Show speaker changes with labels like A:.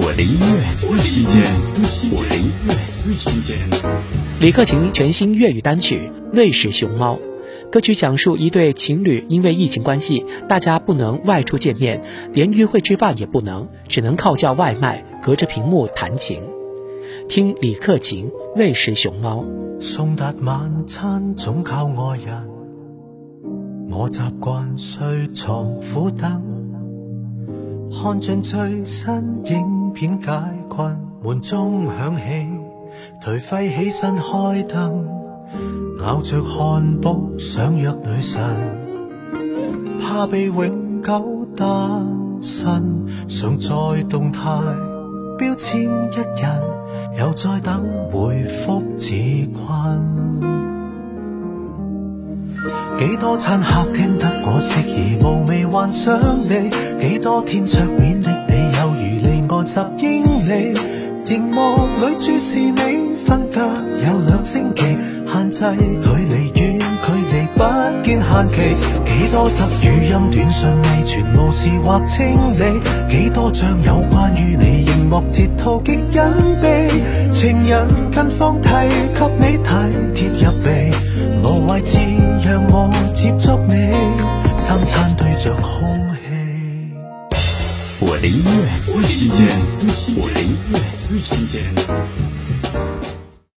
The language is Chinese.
A: 我的音乐最新鲜，我的音乐最新鲜。
B: 李克勤全新粤语单曲《喂食熊猫》，歌曲讲述一对情侣因为疫情关系，大家不能外出见面，连约会吃饭也不能，只能靠叫外卖，隔着屏幕弹琴。听李克勤《喂食熊猫》。
C: 送达晚餐总靠爱人，我习惯睡床看尽最新影片解困，门钟响起，颓废起身开灯，咬着汉堡想约女神，怕被永久单身，想再动态标签一人，又再等回复自困，几多餐客听得我色而无味。想你，几多天？桌面的你，有如离岸十英里。荧幕里注视你，分隔有两星期，限制距离远，距离不见限期。几多则语音短信未全无视或清理。几多张有关于你荧幕截图极隐蔽，情人近况替给你，体贴入鼻，无位置让我接触你。
A: 我的音乐，最心间。我的音乐，最心间。